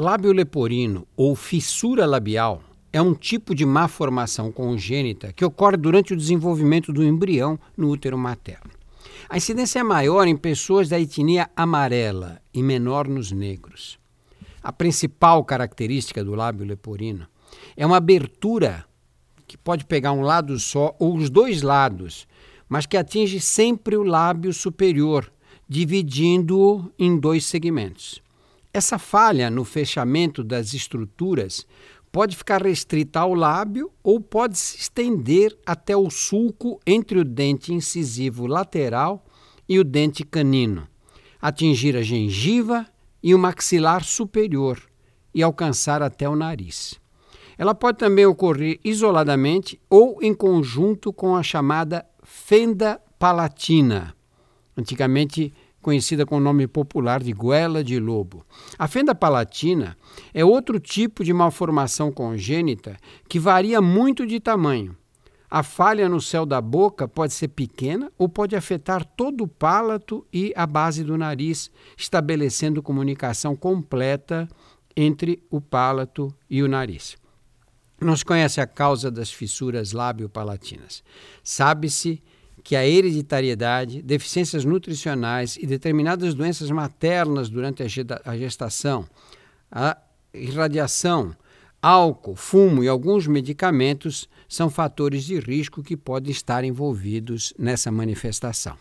Lábio leporino ou fissura labial é um tipo de má formação congênita que ocorre durante o desenvolvimento do embrião no útero materno. A incidência é maior em pessoas da etnia amarela e menor nos negros. A principal característica do lábio leporino é uma abertura que pode pegar um lado só ou os dois lados, mas que atinge sempre o lábio superior, dividindo-o em dois segmentos. Essa falha no fechamento das estruturas pode ficar restrita ao lábio ou pode se estender até o sulco entre o dente incisivo lateral e o dente canino, atingir a gengiva e o maxilar superior e alcançar até o nariz. Ela pode também ocorrer isoladamente ou em conjunto com a chamada fenda palatina, antigamente conhecida com o nome popular de goela de lobo. A fenda palatina é outro tipo de malformação congênita que varia muito de tamanho. A falha no céu da boca pode ser pequena ou pode afetar todo o palato e a base do nariz, estabelecendo comunicação completa entre o palato e o nariz. Não se conhece a causa das fissuras lábio-palatinas. Sabe-se que a hereditariedade, deficiências nutricionais e determinadas doenças maternas durante a gestação, a irradiação, álcool, fumo e alguns medicamentos são fatores de risco que podem estar envolvidos nessa manifestação.